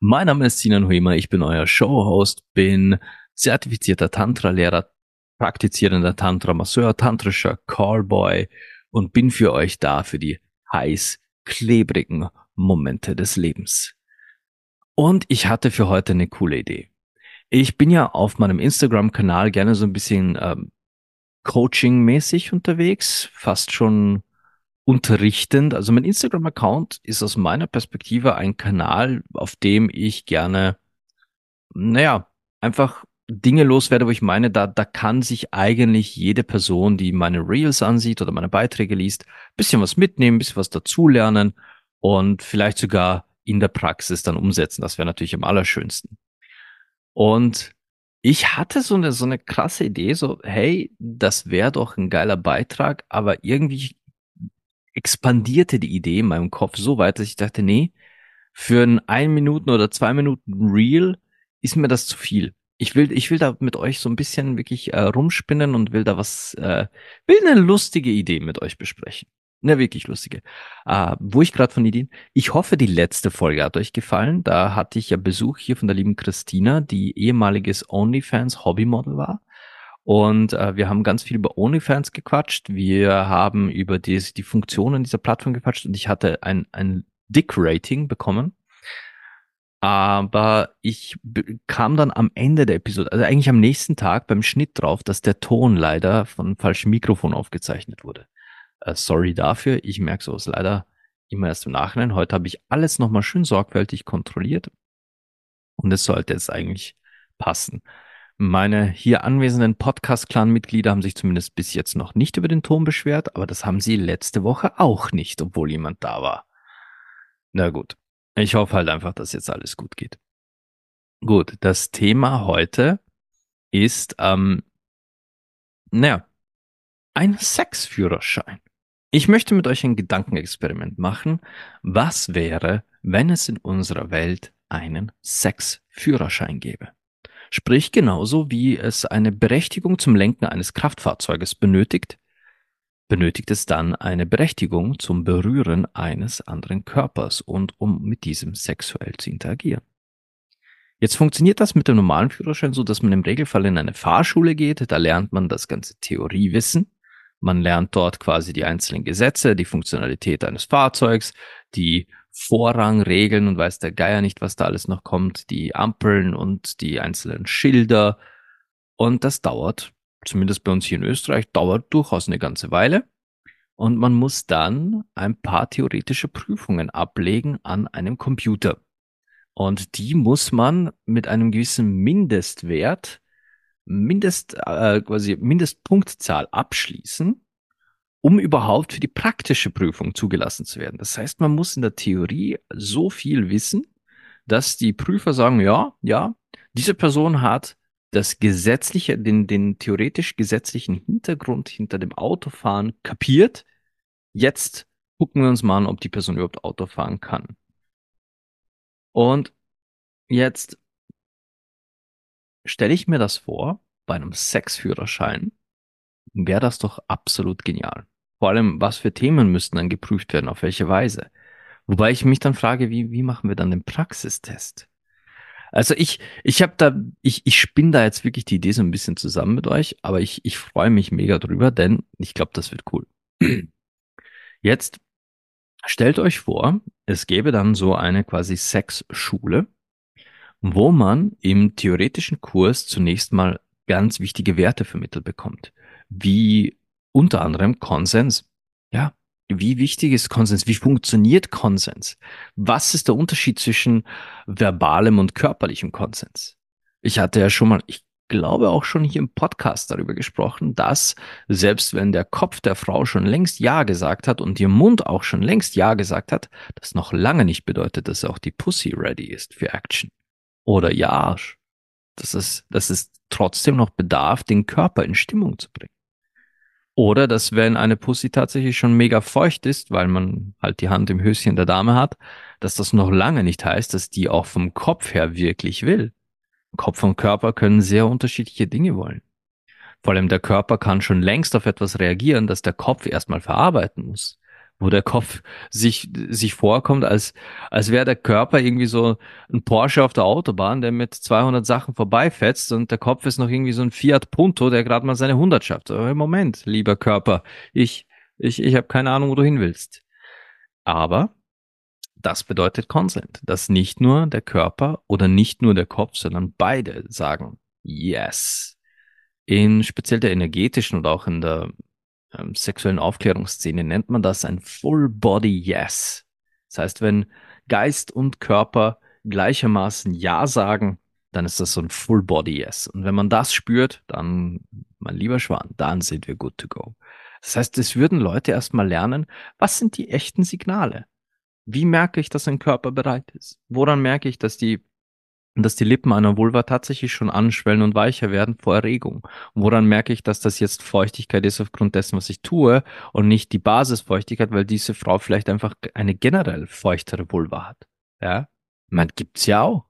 Mein Name ist Sinan Huema, ich bin euer Showhost, bin zertifizierter Tantra-Lehrer, praktizierender Tantra-Masseur, tantrischer Callboy und bin für euch da für die heiß klebrigen Momente des Lebens. Und ich hatte für heute eine coole Idee. Ich bin ja auf meinem Instagram-Kanal gerne so ein bisschen ähm, Coaching-mäßig unterwegs, fast schon unterrichtend. Also mein Instagram-Account ist aus meiner Perspektive ein Kanal, auf dem ich gerne, naja, einfach Dinge loswerde, wo ich meine, da, da kann sich eigentlich jede Person, die meine Reels ansieht oder meine Beiträge liest, bisschen was mitnehmen, bisschen was dazulernen und vielleicht sogar in der Praxis dann umsetzen. Das wäre natürlich am allerschönsten. Und ich hatte so eine, so eine krasse Idee, so, hey, das wäre doch ein geiler Beitrag, aber irgendwie expandierte die Idee in meinem Kopf so weit, dass ich dachte, nee, für ein ein Minuten oder zwei Minuten Real ist mir das zu viel. Ich will, ich will da mit euch so ein bisschen wirklich äh, rumspinnen und will da was, äh, will eine lustige Idee mit euch besprechen. Ne, wirklich lustige. Uh, wo ich gerade von Ideen. Ich hoffe, die letzte Folge hat euch gefallen. Da hatte ich ja Besuch hier von der lieben Christina, die ehemaliges OnlyFans Hobbymodel war. Und uh, wir haben ganz viel über OnlyFans gequatscht. Wir haben über die, die Funktionen dieser Plattform gequatscht und ich hatte ein, ein Dick-Rating bekommen. Aber ich kam dann am Ende der Episode, also eigentlich am nächsten Tag beim Schnitt drauf, dass der Ton leider von falschem Mikrofon aufgezeichnet wurde. Äh, sorry dafür. Ich merke sowas leider immer erst im Nachhinein. Heute habe ich alles nochmal schön sorgfältig kontrolliert. Und es sollte jetzt eigentlich passen. Meine hier anwesenden Podcast-Clan-Mitglieder haben sich zumindest bis jetzt noch nicht über den Ton beschwert, aber das haben sie letzte Woche auch nicht, obwohl jemand da war. Na gut. Ich hoffe halt einfach, dass jetzt alles gut geht. Gut, das Thema heute ist, ähm, naja, ein Sexführerschein. Ich möchte mit euch ein Gedankenexperiment machen. Was wäre, wenn es in unserer Welt einen Sexführerschein gäbe? Sprich, genauso wie es eine Berechtigung zum Lenken eines Kraftfahrzeuges benötigt, benötigt es dann eine Berechtigung zum Berühren eines anderen Körpers und um mit diesem sexuell zu interagieren. Jetzt funktioniert das mit dem normalen Führerschein so, dass man im Regelfall in eine Fahrschule geht, da lernt man das ganze Theoriewissen man lernt dort quasi die einzelnen Gesetze, die Funktionalität eines Fahrzeugs, die Vorrangregeln und weiß der Geier nicht, was da alles noch kommt, die Ampeln und die einzelnen Schilder. Und das dauert, zumindest bei uns hier in Österreich, dauert durchaus eine ganze Weile. Und man muss dann ein paar theoretische Prüfungen ablegen an einem Computer. Und die muss man mit einem gewissen Mindestwert Mindest, äh, quasi Mindestpunktzahl abschließen, um überhaupt für die praktische Prüfung zugelassen zu werden. Das heißt, man muss in der Theorie so viel wissen, dass die Prüfer sagen, ja, ja, diese Person hat das gesetzliche, den, den theoretisch gesetzlichen Hintergrund hinter dem Autofahren kapiert. Jetzt gucken wir uns mal an, ob die Person überhaupt Auto fahren kann. Und jetzt stelle ich mir das vor, bei einem Sexführerschein, wäre das doch absolut genial. Vor allem, was für Themen müssten dann geprüft werden, auf welche Weise. Wobei ich mich dann frage, wie, wie machen wir dann den Praxistest? Also ich, ich habe da, ich, ich spinne da jetzt wirklich die Idee so ein bisschen zusammen mit euch, aber ich, ich freue mich mega drüber, denn ich glaube, das wird cool. Jetzt stellt euch vor, es gäbe dann so eine quasi Sexschule, wo man im theoretischen Kurs zunächst mal ganz wichtige Werte vermittelt bekommt, wie unter anderem Konsens. Ja, wie wichtig ist Konsens? Wie funktioniert Konsens? Was ist der Unterschied zwischen verbalem und körperlichem Konsens? Ich hatte ja schon mal, ich glaube auch schon hier im Podcast darüber gesprochen, dass selbst wenn der Kopf der Frau schon längst Ja gesagt hat und ihr Mund auch schon längst Ja gesagt hat, das noch lange nicht bedeutet, dass auch die Pussy ready ist für Action oder ihr Arsch. dass es, dass es trotzdem noch bedarf, den Körper in Stimmung zu bringen. Oder dass wenn eine Pussy tatsächlich schon mega feucht ist, weil man halt die Hand im Höschen der Dame hat, dass das noch lange nicht heißt, dass die auch vom Kopf her wirklich will. Kopf und Körper können sehr unterschiedliche Dinge wollen. Vor allem der Körper kann schon längst auf etwas reagieren, das der Kopf erstmal verarbeiten muss wo der Kopf sich, sich vorkommt, als, als wäre der Körper irgendwie so ein Porsche auf der Autobahn, der mit 200 Sachen vorbeifetzt und der Kopf ist noch irgendwie so ein Fiat Punto, der gerade mal seine 100 schafft. Aber Moment, lieber Körper, ich, ich, ich habe keine Ahnung, wo du hin willst. Aber das bedeutet Consent, dass nicht nur der Körper oder nicht nur der Kopf, sondern beide sagen Yes. In speziell der energetischen und auch in der ähm, sexuellen Aufklärungsszene nennt man das ein Full Body Yes. Das heißt, wenn Geist und Körper gleichermaßen Ja sagen, dann ist das so ein Full Body Yes. Und wenn man das spürt, dann, mein lieber Schwan, dann sind wir good to go. Das heißt, es würden Leute erstmal lernen, was sind die echten Signale? Wie merke ich, dass ein Körper bereit ist? Woran merke ich, dass die dass die Lippen einer Vulva tatsächlich schon anschwellen und weicher werden vor Erregung. Und woran merke ich, dass das jetzt Feuchtigkeit ist aufgrund dessen, was ich tue und nicht die Basisfeuchtigkeit, weil diese Frau vielleicht einfach eine generell feuchtere Vulva hat. Ja, man gibt's ja auch.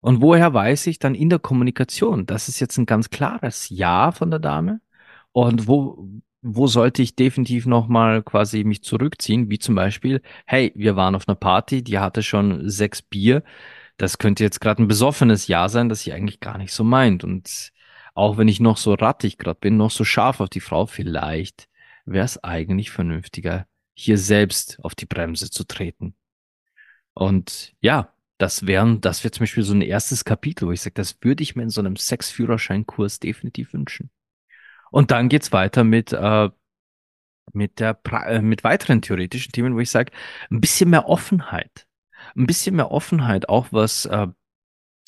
Und woher weiß ich dann in der Kommunikation, das ist jetzt ein ganz klares Ja von der Dame? Und wo, wo sollte ich definitiv nochmal quasi mich zurückziehen? Wie zum Beispiel, hey, wir waren auf einer Party, die hatte schon sechs Bier das könnte jetzt gerade ein besoffenes Ja sein, das sie eigentlich gar nicht so meint. Und auch wenn ich noch so rattig gerade bin, noch so scharf auf die Frau, vielleicht wäre es eigentlich vernünftiger, hier selbst auf die Bremse zu treten. Und ja, das wären, das wäre zum Beispiel so ein erstes Kapitel, wo ich sage, das würde ich mir in so einem Sexführerscheinkurs definitiv wünschen. Und dann geht's weiter mit äh, mit der äh, mit weiteren theoretischen Themen, wo ich sage, ein bisschen mehr Offenheit ein bisschen mehr Offenheit, auch was, äh,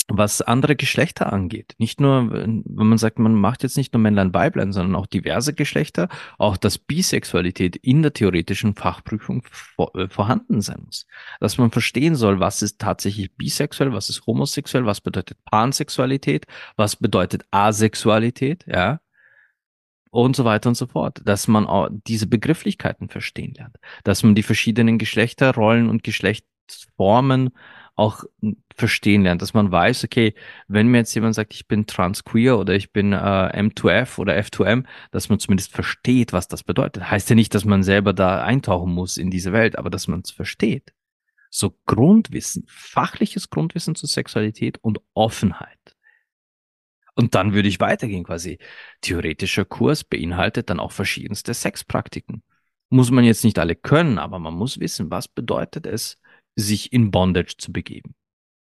was andere Geschlechter angeht. Nicht nur, wenn man sagt, man macht jetzt nicht nur Männlein, Weiblein, sondern auch diverse Geschlechter, auch dass Bisexualität in der theoretischen Fachprüfung vor, äh, vorhanden sein muss. Dass man verstehen soll, was ist tatsächlich bisexuell, was ist homosexuell, was bedeutet Pansexualität, was bedeutet Asexualität, ja und so weiter und so fort, dass man auch diese Begrifflichkeiten verstehen lernt, dass man die verschiedenen Geschlechterrollen und Geschlecht Formen auch verstehen lernt, dass man weiß, okay, wenn mir jetzt jemand sagt, ich bin transqueer oder ich bin äh, M2F oder F2M, dass man zumindest versteht, was das bedeutet. Heißt ja nicht, dass man selber da eintauchen muss in diese Welt, aber dass man es versteht. So Grundwissen, fachliches Grundwissen zur Sexualität und Offenheit. Und dann würde ich weitergehen quasi. Theoretischer Kurs beinhaltet dann auch verschiedenste Sexpraktiken. Muss man jetzt nicht alle können, aber man muss wissen, was bedeutet es, sich in Bondage zu begeben.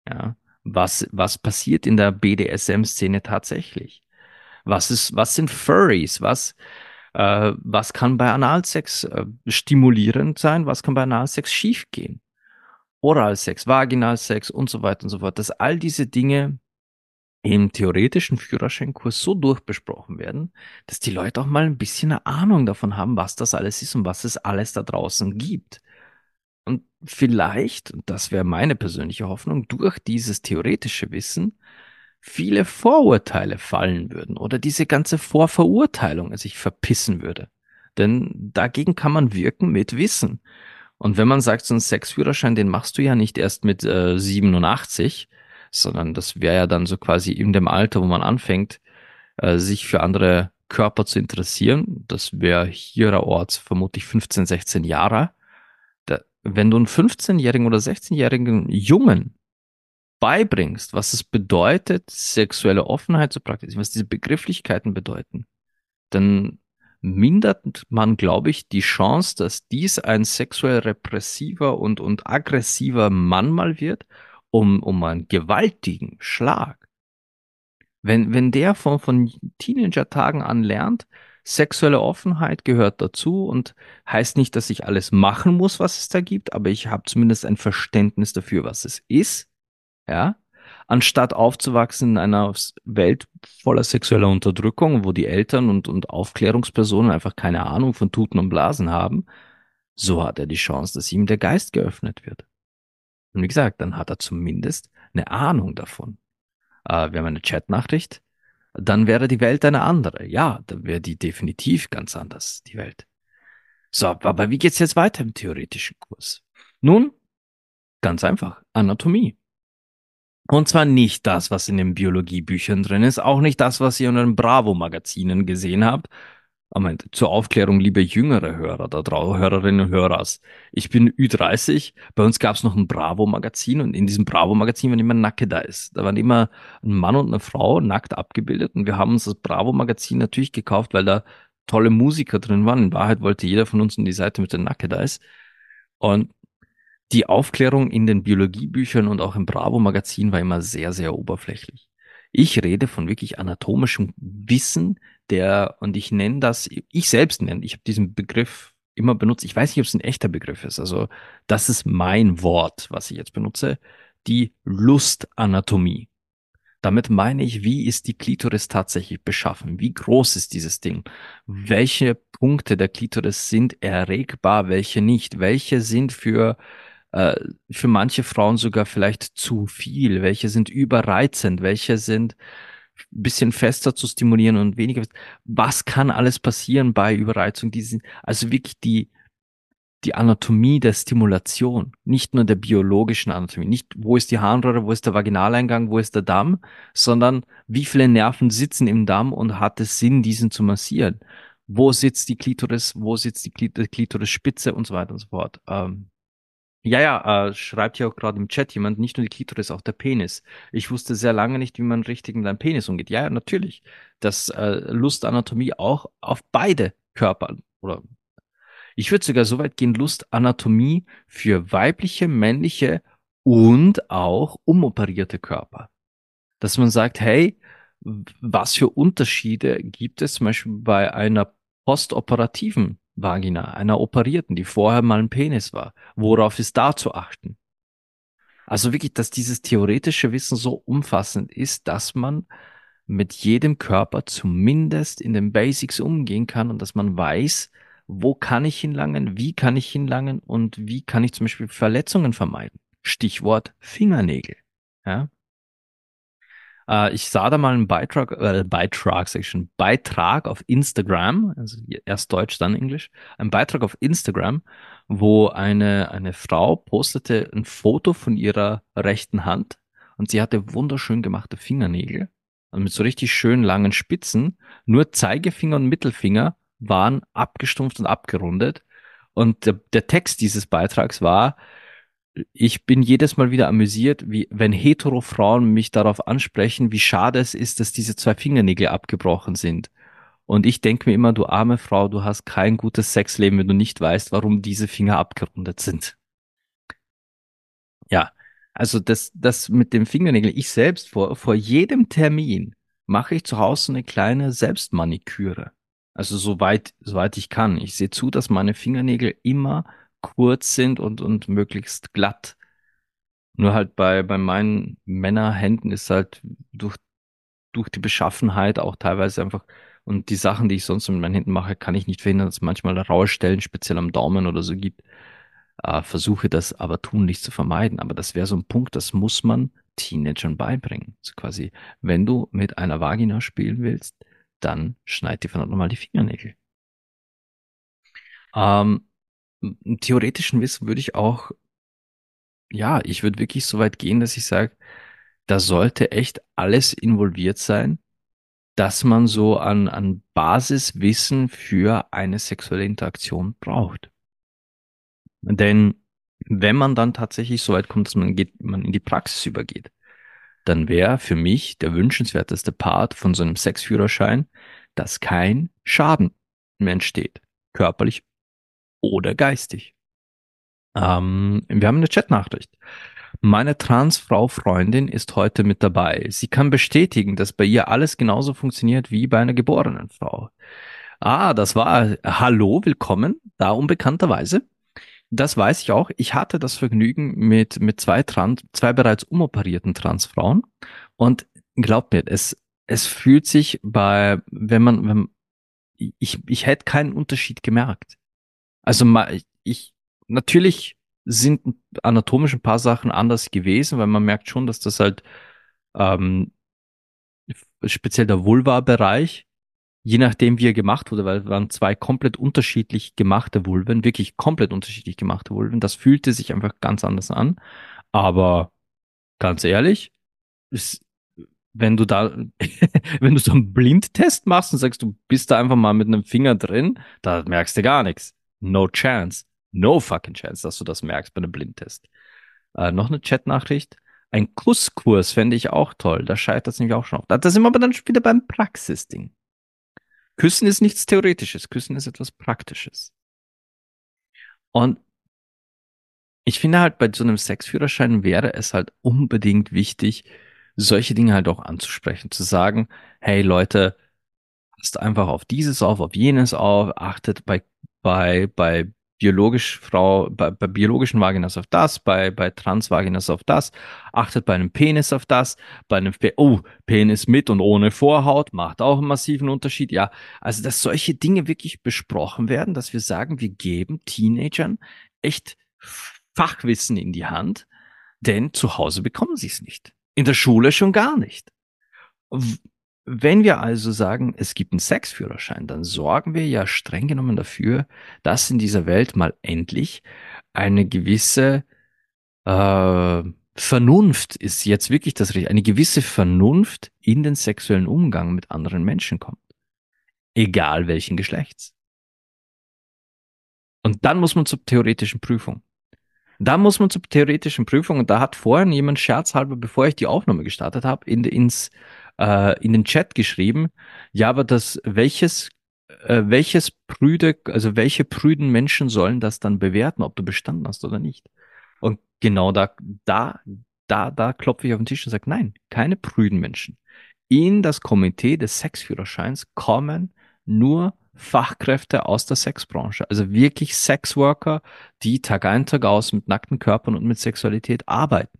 Ja, was, was passiert in der BDSM-Szene tatsächlich? Was ist, was sind Furries? Was, äh, was kann bei Analsex äh, stimulierend sein? Was kann bei Analsex schiefgehen? Oralsex, Vaginalsex und so weiter und so fort. Dass all diese Dinge im theoretischen Führerscheinkurs so durchbesprochen werden, dass die Leute auch mal ein bisschen eine Ahnung davon haben, was das alles ist und was es alles da draußen gibt. Und vielleicht, und das wäre meine persönliche Hoffnung, durch dieses theoretische Wissen viele Vorurteile fallen würden oder diese ganze Vorverurteilung sich verpissen würde. Denn dagegen kann man wirken mit Wissen. Und wenn man sagt, so ein Sexführerschein, den machst du ja nicht erst mit äh, 87, sondern das wäre ja dann so quasi in dem Alter, wo man anfängt, äh, sich für andere Körper zu interessieren. Das wäre hiererorts vermutlich 15, 16 Jahre wenn du einen 15-jährigen oder 16-jährigen Jungen beibringst, was es bedeutet, sexuelle Offenheit zu praktizieren, was diese Begrifflichkeiten bedeuten, dann mindert man, glaube ich, die Chance, dass dies ein sexuell repressiver und, und aggressiver Mann mal wird, um, um einen gewaltigen Schlag. Wenn, wenn der von, von Teenager-Tagen an lernt, Sexuelle Offenheit gehört dazu und heißt nicht, dass ich alles machen muss, was es da gibt, aber ich habe zumindest ein Verständnis dafür, was es ist. Ja, anstatt aufzuwachsen in einer Welt voller sexueller Unterdrückung, wo die Eltern und, und Aufklärungspersonen einfach keine Ahnung von Tuten und Blasen haben, so hat er die Chance, dass ihm der Geist geöffnet wird. Und wie gesagt, dann hat er zumindest eine Ahnung davon. äh, wir haben eine Chatnachricht, dann wäre die Welt eine andere. Ja, dann wäre die definitiv ganz anders, die Welt. So, aber wie geht's jetzt weiter im theoretischen Kurs? Nun, ganz einfach, Anatomie. Und zwar nicht das, was in den Biologiebüchern drin ist, auch nicht das, was ihr in den Bravo-Magazinen gesehen habt, aber zur Aufklärung, liebe jüngere Hörer da draußen, Hörerinnen und Hörer, ich bin Ü30, bei uns gab es noch ein Bravo-Magazin und in diesem Bravo-Magazin waren immer Nacke da ist. Da waren immer ein Mann und eine Frau nackt abgebildet und wir haben uns das Bravo-Magazin natürlich gekauft, weil da tolle Musiker drin waren. In Wahrheit wollte jeder von uns in die Seite mit der Nacke da ist. Und die Aufklärung in den Biologiebüchern und auch im Bravo-Magazin war immer sehr, sehr oberflächlich. Ich rede von wirklich anatomischem Wissen, der, und ich nenne das, ich selbst nenne, ich habe diesen Begriff immer benutzt. Ich weiß nicht, ob es ein echter Begriff ist. Also, das ist mein Wort, was ich jetzt benutze. Die Lustanatomie. Damit meine ich, wie ist die Klitoris tatsächlich beschaffen? Wie groß ist dieses Ding? Welche Punkte der Klitoris sind erregbar, welche nicht? Welche sind für äh, für manche Frauen sogar vielleicht zu viel, welche sind überreizend, welche sind bisschen fester zu stimulieren und weniger. Was kann alles passieren bei Überreizung? Die sind also wirklich die, die Anatomie der Stimulation, nicht nur der biologischen Anatomie, nicht wo ist die Harnröhre, wo ist der Vaginaleingang, wo ist der Damm, sondern wie viele Nerven sitzen im Damm und hat es Sinn, diesen zu massieren? Wo sitzt die Klitoris, wo sitzt die Klitorisspitze und so weiter und so fort. Ähm, ja, ja, äh, schreibt ja auch gerade im Chat jemand, nicht nur die Klitoris, auch der Penis. Ich wusste sehr lange nicht, wie man richtig mit einem Penis umgeht. Ja, natürlich. Das äh, Lustanatomie auch auf beide Körper oder ich würde sogar so weit gehen, Lustanatomie für weibliche, männliche und auch umoperierte Körper. Dass man sagt, hey, was für Unterschiede gibt es zum Beispiel bei einer postoperativen Vagina, einer operierten, die vorher mal ein Penis war. Worauf ist da zu achten? Also wirklich, dass dieses theoretische Wissen so umfassend ist, dass man mit jedem Körper zumindest in den Basics umgehen kann und dass man weiß, wo kann ich hinlangen, wie kann ich hinlangen und wie kann ich zum Beispiel Verletzungen vermeiden. Stichwort Fingernägel. Ja? Äh, ich sah da mal einen Beitrag, äh, Beitrag, sag ich schon, Beitrag auf Instagram, also erst Deutsch, dann Englisch, ein Beitrag auf Instagram, wo eine, eine Frau postete ein Foto von ihrer rechten Hand und sie hatte wunderschön gemachte Fingernägel und mit so richtig schön langen Spitzen. Nur Zeigefinger und Mittelfinger waren abgestumpft und abgerundet. Und der, der Text dieses Beitrags war, ich bin jedes Mal wieder amüsiert, wie wenn hetero Frauen mich darauf ansprechen, wie schade es ist, dass diese zwei Fingernägel abgebrochen sind. Und ich denke mir immer, du arme Frau, du hast kein gutes Sexleben, wenn du nicht weißt, warum diese Finger abgerundet sind. Ja, also das, das mit dem Fingernägel, ich selbst vor, vor jedem Termin mache ich zu Hause eine kleine Selbstmaniküre. Also soweit, soweit ich kann. Ich sehe zu, dass meine Fingernägel immer kurz sind und, und möglichst glatt. Nur halt bei, bei meinen Männerhänden ist halt durch, durch die Beschaffenheit auch teilweise einfach und die Sachen, die ich sonst mit meinen Händen mache, kann ich nicht verhindern, dass es manchmal raue Stellen, speziell am Daumen oder so gibt. Äh, versuche das aber tunlich zu vermeiden. Aber das wäre so ein Punkt, das muss man Teenagern beibringen. Also quasi, wenn du mit einer Vagina spielen willst, dann schneid dir verdammt nochmal die Fingernägel. Ähm, theoretischen Wissen würde ich auch, ja, ich würde wirklich so weit gehen, dass ich sage, da sollte echt alles involviert sein, dass man so an, an Basiswissen für eine sexuelle Interaktion braucht. Denn wenn man dann tatsächlich so weit kommt, dass man geht, man in die Praxis übergeht, dann wäre für mich der wünschenswerteste Part von so einem Sexführerschein, dass kein Schaden mehr entsteht, körperlich oder geistig. Ähm, wir haben eine Chatnachricht. Meine Transfrau-Freundin ist heute mit dabei. Sie kann bestätigen, dass bei ihr alles genauso funktioniert wie bei einer geborenen Frau. Ah, das war Hallo, willkommen, da unbekannterweise. Das weiß ich auch. Ich hatte das Vergnügen mit, mit zwei Trans, zwei bereits umoperierten Transfrauen. Und glaubt mir, es, es fühlt sich bei, wenn man, wenn, ich, ich hätte keinen Unterschied gemerkt. Also ich, natürlich sind anatomisch ein paar Sachen anders gewesen, weil man merkt schon, dass das halt ähm, speziell der Vulva-Bereich, je nachdem, wie er gemacht wurde, weil es waren zwei komplett unterschiedlich gemachte Vulven, wirklich komplett unterschiedlich gemachte Vulven. Das fühlte sich einfach ganz anders an. Aber ganz ehrlich, ist, wenn du da, wenn du so einen Blindtest machst und sagst, du bist da einfach mal mit einem Finger drin, da merkst du gar nichts. No chance. No fucking chance, dass du das merkst bei einem Blindtest. Äh, noch eine Chatnachricht. Ein Kusskurs fände ich auch toll. Da scheitert es nämlich auch schon auf. Da sind wir aber dann wieder beim Praxisding. Küssen ist nichts Theoretisches. Küssen ist etwas Praktisches. Und ich finde halt bei so einem Sexführerschein wäre es halt unbedingt wichtig, solche Dinge halt auch anzusprechen, zu sagen, hey Leute, passt einfach auf dieses auf, auf jenes auf, achtet bei, bei, bei biologisch Frau, bei, bei biologischen Vaginas auf das, bei, bei Transvaginas auf das, achtet bei einem Penis auf das, bei einem, Pe oh, Penis mit und ohne Vorhaut macht auch einen massiven Unterschied. Ja, also, dass solche Dinge wirklich besprochen werden, dass wir sagen, wir geben Teenagern echt Fachwissen in die Hand, denn zu Hause bekommen sie es nicht. In der Schule schon gar nicht. Wenn wir also sagen, es gibt einen Sexführerschein, dann sorgen wir ja streng genommen dafür, dass in dieser Welt mal endlich eine gewisse äh, Vernunft ist jetzt wirklich das Richtige, eine gewisse Vernunft in den sexuellen Umgang mit anderen Menschen kommt. Egal welchen Geschlechts. Und dann muss man zur theoretischen Prüfung. Da muss man zur theoretischen Prüfung, und da hat vorhin jemand scherzhalber, bevor ich die Aufnahme gestartet habe, in, ins äh, in den Chat geschrieben, ja, aber das, welches, äh, welches prüde, also welche prüden Menschen sollen das dann bewerten, ob du bestanden hast oder nicht? Und genau da, da, da, da klopfe ich auf den Tisch und sage, nein, keine prüden Menschen. In das Komitee des Sexführerscheins kommen nur Fachkräfte aus der Sexbranche, also wirklich Sexworker, die Tag ein, Tag aus mit nackten Körpern und mit Sexualität arbeiten.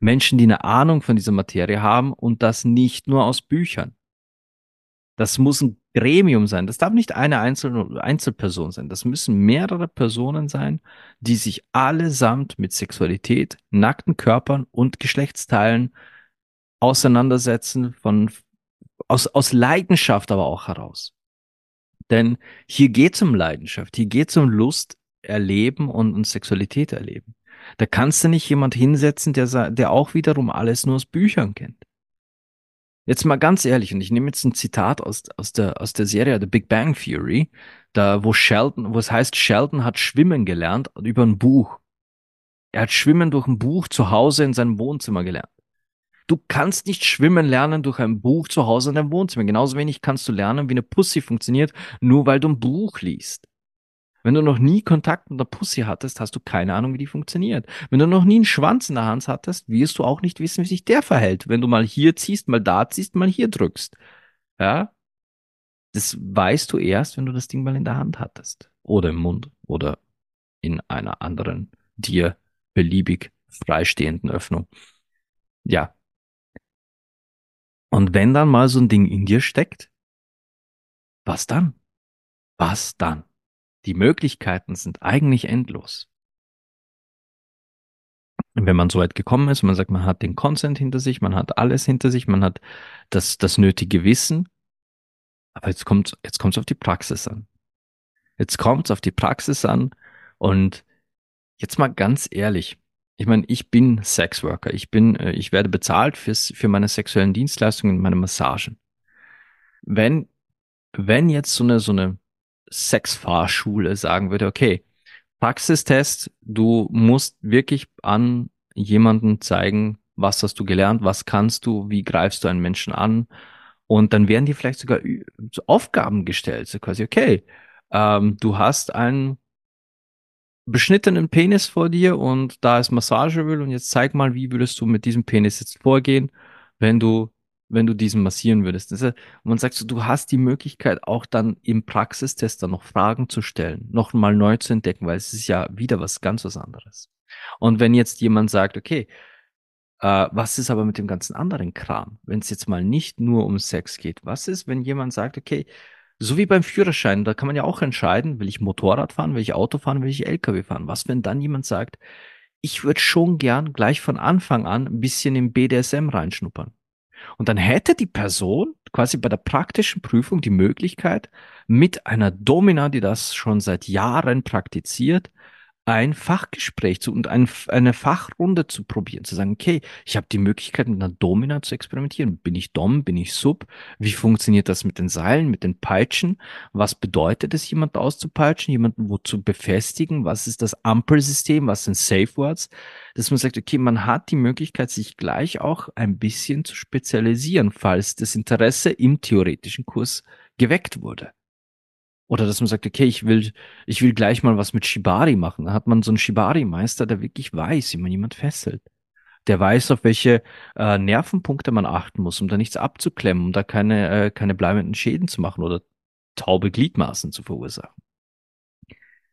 Menschen, die eine Ahnung von dieser Materie haben und das nicht nur aus Büchern. Das muss ein Gremium sein. Das darf nicht eine einzelne Einzelperson sein. Das müssen mehrere Personen sein, die sich allesamt mit Sexualität, nackten Körpern und Geschlechtsteilen auseinandersetzen von, aus, aus Leidenschaft aber auch heraus. Denn hier geht es um Leidenschaft, hier geht es um Lust erleben und, und Sexualität erleben. Da kannst du nicht jemand hinsetzen, der, der auch wiederum alles nur aus Büchern kennt. Jetzt mal ganz ehrlich, und ich nehme jetzt ein Zitat aus, aus, der, aus der Serie The Big Bang Theory, da wo Sheldon, wo es heißt, Sheldon hat schwimmen gelernt über ein Buch. Er hat Schwimmen durch ein Buch zu Hause in seinem Wohnzimmer gelernt. Du kannst nicht schwimmen lernen durch ein Buch zu Hause in deinem Wohnzimmer. Genauso wenig kannst du lernen, wie eine Pussy funktioniert, nur weil du ein Buch liest. Wenn du noch nie Kontakt mit einer Pussy hattest, hast du keine Ahnung, wie die funktioniert. Wenn du noch nie einen Schwanz in der Hand hattest, wirst du auch nicht wissen, wie sich der verhält. Wenn du mal hier ziehst, mal da ziehst, mal hier drückst. Ja? Das weißt du erst, wenn du das Ding mal in der Hand hattest. Oder im Mund. Oder in einer anderen, dir beliebig freistehenden Öffnung. Ja. Und wenn dann mal so ein Ding in dir steckt, was dann? Was dann? Die Möglichkeiten sind eigentlich endlos. wenn man so weit gekommen ist, man sagt, man hat den Consent hinter sich, man hat alles hinter sich, man hat das, das nötige Wissen. Aber jetzt kommt, jetzt kommt es auf die Praxis an. Jetzt kommt es auf die Praxis an und jetzt mal ganz ehrlich. Ich meine, ich bin Sexworker. Ich bin, äh, ich werde bezahlt fürs, für meine sexuellen Dienstleistungen, meine Massagen. Wenn, wenn jetzt so eine, so eine Sexfahrschule sagen würde, okay, Praxistest, du musst wirklich an jemanden zeigen, was hast du gelernt, was kannst du, wie greifst du einen Menschen an. Und dann werden dir vielleicht sogar Aufgaben gestellt, so quasi, okay, ähm, du hast einen beschnittenen Penis vor dir und da ist Massageöl und jetzt zeig mal, wie würdest du mit diesem Penis jetzt vorgehen, wenn du wenn du diesen massieren würdest. und man sagt so, du hast die Möglichkeit auch dann im Praxistest dann noch Fragen zu stellen, noch mal neu zu entdecken, weil es ist ja wieder was ganz was anderes. Und wenn jetzt jemand sagt, okay, äh, was ist aber mit dem ganzen anderen Kram, wenn es jetzt mal nicht nur um Sex geht? Was ist, wenn jemand sagt, okay, so wie beim Führerschein, da kann man ja auch entscheiden, will ich Motorrad fahren, will ich Auto fahren, will ich LKW fahren? Was, wenn dann jemand sagt, ich würde schon gern gleich von Anfang an ein bisschen im BDSM reinschnuppern? Und dann hätte die Person quasi bei der praktischen Prüfung die Möglichkeit, mit einer Domina, die das schon seit Jahren praktiziert, ein Fachgespräch zu und ein, eine Fachrunde zu probieren, zu sagen, okay, ich habe die Möglichkeit, mit einer Domina zu experimentieren. Bin ich Dom, bin ich Sub? Wie funktioniert das mit den Seilen, mit den Peitschen? Was bedeutet es, jemanden auszupeitschen, jemanden wo zu befestigen? Was ist das Ampelsystem? Was sind Safe Words? Dass man sagt, okay, man hat die Möglichkeit, sich gleich auch ein bisschen zu spezialisieren, falls das Interesse im theoretischen Kurs geweckt wurde. Oder dass man sagt, okay, ich will, ich will gleich mal was mit Shibari machen. Da hat man so einen Shibari-Meister, der wirklich weiß, wie man jemand fesselt. Der weiß, auf welche äh, Nervenpunkte man achten muss, um da nichts abzuklemmen, um da keine, äh, keine bleibenden Schäden zu machen oder taube Gliedmaßen zu verursachen.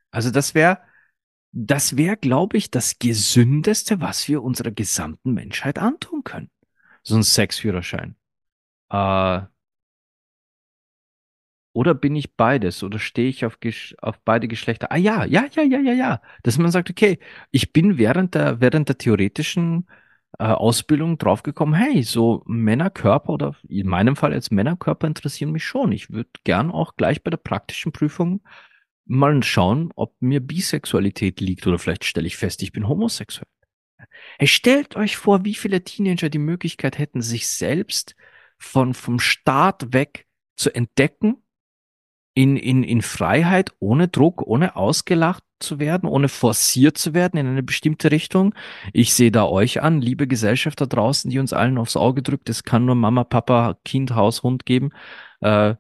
Also das wäre, das wäre, glaube ich, das Gesündeste, was wir unserer gesamten Menschheit antun können. So ein Sexführerschein. Äh, oder bin ich beides? Oder stehe ich auf, auf beide Geschlechter? Ah ja, ja, ja, ja, ja, ja. Dass man sagt, okay, ich bin während der, während der theoretischen äh, Ausbildung draufgekommen, hey, so Männerkörper oder in meinem Fall jetzt Männerkörper interessieren mich schon. Ich würde gern auch gleich bei der praktischen Prüfung mal schauen, ob mir Bisexualität liegt oder vielleicht stelle ich fest, ich bin homosexuell. Hey, stellt euch vor, wie viele Teenager die Möglichkeit hätten, sich selbst von, vom Staat weg zu entdecken in, in, in Freiheit, ohne Druck, ohne ausgelacht zu werden, ohne forciert zu werden in eine bestimmte Richtung. Ich sehe da euch an, liebe Gesellschaft da draußen, die uns allen aufs Auge drückt, es kann nur Mama, Papa, Kind, Haus, Hund geben, äh,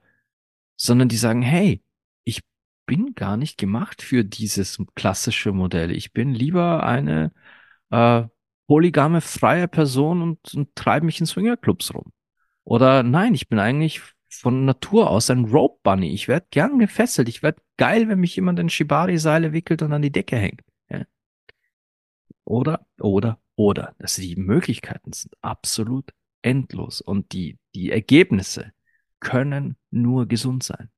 sondern die sagen, hey, ich bin gar nicht gemacht für dieses klassische Modell. Ich bin lieber eine äh, polygame, freie Person und, und treibe mich in Swingerclubs rum. Oder nein, ich bin eigentlich von Natur aus ein Rope Bunny. Ich werde gern gefesselt. Ich werde geil, wenn mich jemand in Shibari-Seile wickelt und an die Decke hängt. Ja. Oder, oder, oder. Also die Möglichkeiten sind absolut endlos und die, die Ergebnisse können nur gesund sein.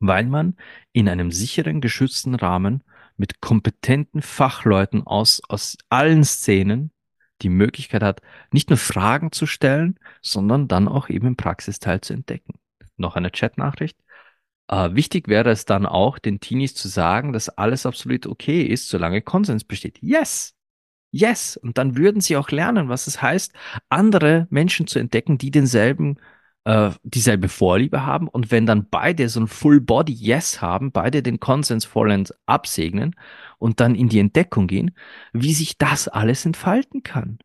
Weil man in einem sicheren, geschützten Rahmen mit kompetenten Fachleuten aus, aus allen Szenen die Möglichkeit hat, nicht nur Fragen zu stellen, sondern dann auch eben im Praxisteil zu entdecken. Noch eine Chatnachricht. Äh, wichtig wäre es dann auch, den Teenies zu sagen, dass alles absolut okay ist, solange Konsens besteht. Yes! Yes! Und dann würden sie auch lernen, was es heißt, andere Menschen zu entdecken, die denselben äh, dieselbe Vorliebe haben und wenn dann beide so ein Full Body Yes haben, beide den Konsens vollends absegnen und dann in die Entdeckung gehen, wie sich das alles entfalten kann.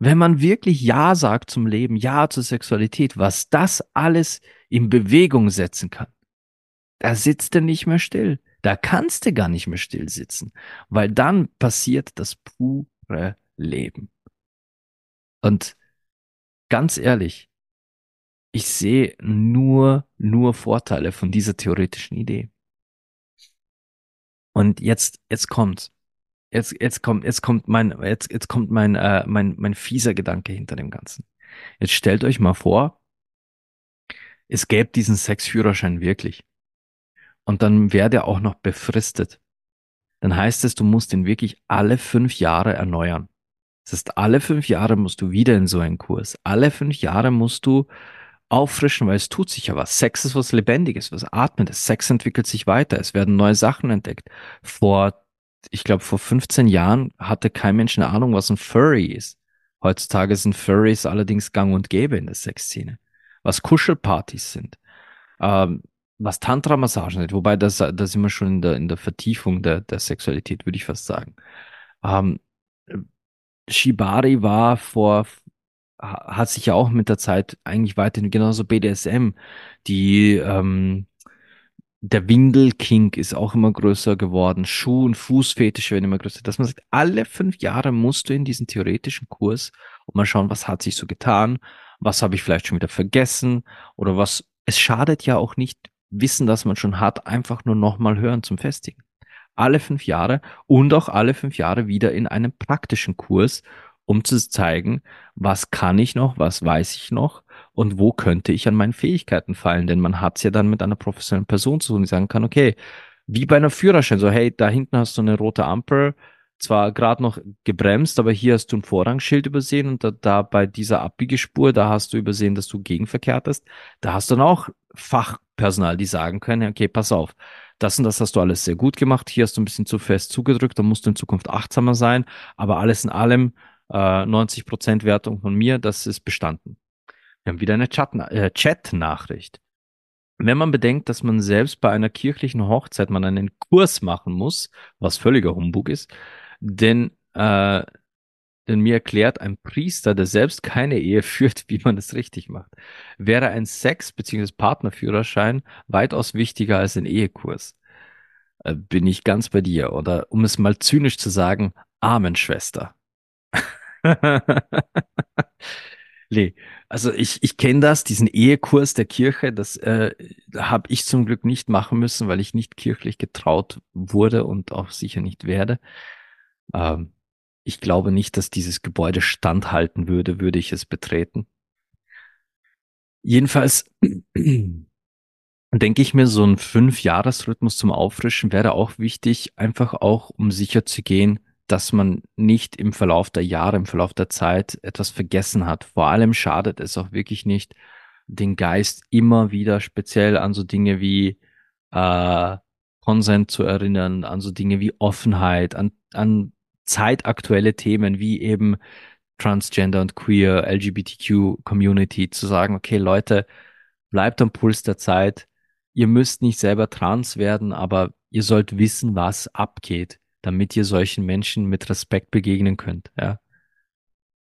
Wenn man wirklich Ja sagt zum Leben, Ja zur Sexualität, was das alles in Bewegung setzen kann, da sitzt er nicht mehr still. Da kannst du gar nicht mehr still sitzen, weil dann passiert das pure Leben. Und ganz ehrlich, ich sehe nur, nur Vorteile von dieser theoretischen Idee. Und jetzt, jetzt kommt, jetzt, jetzt kommt, jetzt kommt mein, jetzt, jetzt kommt mein, äh, mein, mein fieser Gedanke hinter dem Ganzen. Jetzt stellt euch mal vor, es gäbe diesen Sexführerschein wirklich. Und dann wäre der auch noch befristet. Dann heißt es, du musst ihn wirklich alle fünf Jahre erneuern. Das heißt, alle fünf Jahre musst du wieder in so einen Kurs. Alle fünf Jahre musst du auffrischen, weil es tut sich ja was. Sex ist was Lebendiges, was Atmendes. Sex entwickelt sich weiter. Es werden neue Sachen entdeckt. Vor, ich glaube, vor 15 Jahren hatte kein Mensch eine Ahnung, was ein Furry ist. Heutzutage sind Furries allerdings gang und gäbe in der Sexszene. Was Kuschelpartys sind. Ähm, was Tantra-Massagen sind. Wobei, das, da sind wir schon in der, in der Vertiefung der, der Sexualität, würde ich fast sagen. Ähm, Shibari war vor hat sich ja auch mit der Zeit eigentlich weiterhin genauso BDSM. Die ähm, der Windelkink ist auch immer größer geworden. Schuh- und Fußfetische werden immer größer. Dass man sagt, alle fünf Jahre musst du in diesen theoretischen Kurs und mal schauen, was hat sich so getan, was habe ich vielleicht schon wieder vergessen oder was. Es schadet ja auch nicht, Wissen, das man schon hat, einfach nur nochmal hören zum Festigen. Alle fünf Jahre und auch alle fünf Jahre wieder in einem praktischen Kurs, um zu zeigen, was kann ich noch, was weiß ich noch und wo könnte ich an meinen Fähigkeiten fallen. Denn man hat es ja dann mit einer professionellen Person zu tun, die sagen kann, okay, wie bei einer Führerschein, so hey, da hinten hast du eine rote Ampel, zwar gerade noch gebremst, aber hier hast du ein Vorrangschild übersehen und da, da bei dieser Abbiegespur, da hast du übersehen, dass du gegenverkehrt hast. Da hast du dann auch Fachpersonal, die sagen können, okay, pass auf, das und das hast du alles sehr gut gemacht, hier hast du ein bisschen zu fest zugedrückt, da musst du in Zukunft achtsamer sein, aber alles in allem äh, 90% Wertung von mir, das ist bestanden. Wir haben wieder eine äh, Chat-Nachricht. Wenn man bedenkt, dass man selbst bei einer kirchlichen Hochzeit man einen Kurs machen muss, was völliger Humbug ist, denn, äh, denn mir erklärt ein Priester, der selbst keine Ehe führt, wie man es richtig macht, wäre ein Sex- bzw. Partnerführerschein weitaus wichtiger als ein Ehekurs. Äh, bin ich ganz bei dir. Oder um es mal zynisch zu sagen, Amen, Schwester. nee, also ich, ich kenne das, diesen Ehekurs der Kirche, das äh, habe ich zum Glück nicht machen müssen, weil ich nicht kirchlich getraut wurde und auch sicher nicht werde. Ähm, ich glaube nicht, dass dieses Gebäude standhalten würde, würde ich es betreten. Jedenfalls denke ich mir, so ein Fünf-Jahres-Rhythmus zum Auffrischen wäre auch wichtig, einfach auch, um sicher zu gehen, dass man nicht im Verlauf der Jahre, im Verlauf der Zeit etwas vergessen hat. Vor allem schadet es auch wirklich nicht, den Geist immer wieder speziell an so Dinge wie äh, Consent zu erinnern, an so Dinge wie Offenheit, an, an zeitaktuelle Themen wie eben Transgender und Queer, LGBTQ Community, zu sagen, okay, Leute, bleibt am Puls der Zeit. Ihr müsst nicht selber trans werden, aber ihr sollt wissen, was abgeht damit ihr solchen Menschen mit Respekt begegnen könnt. Ja.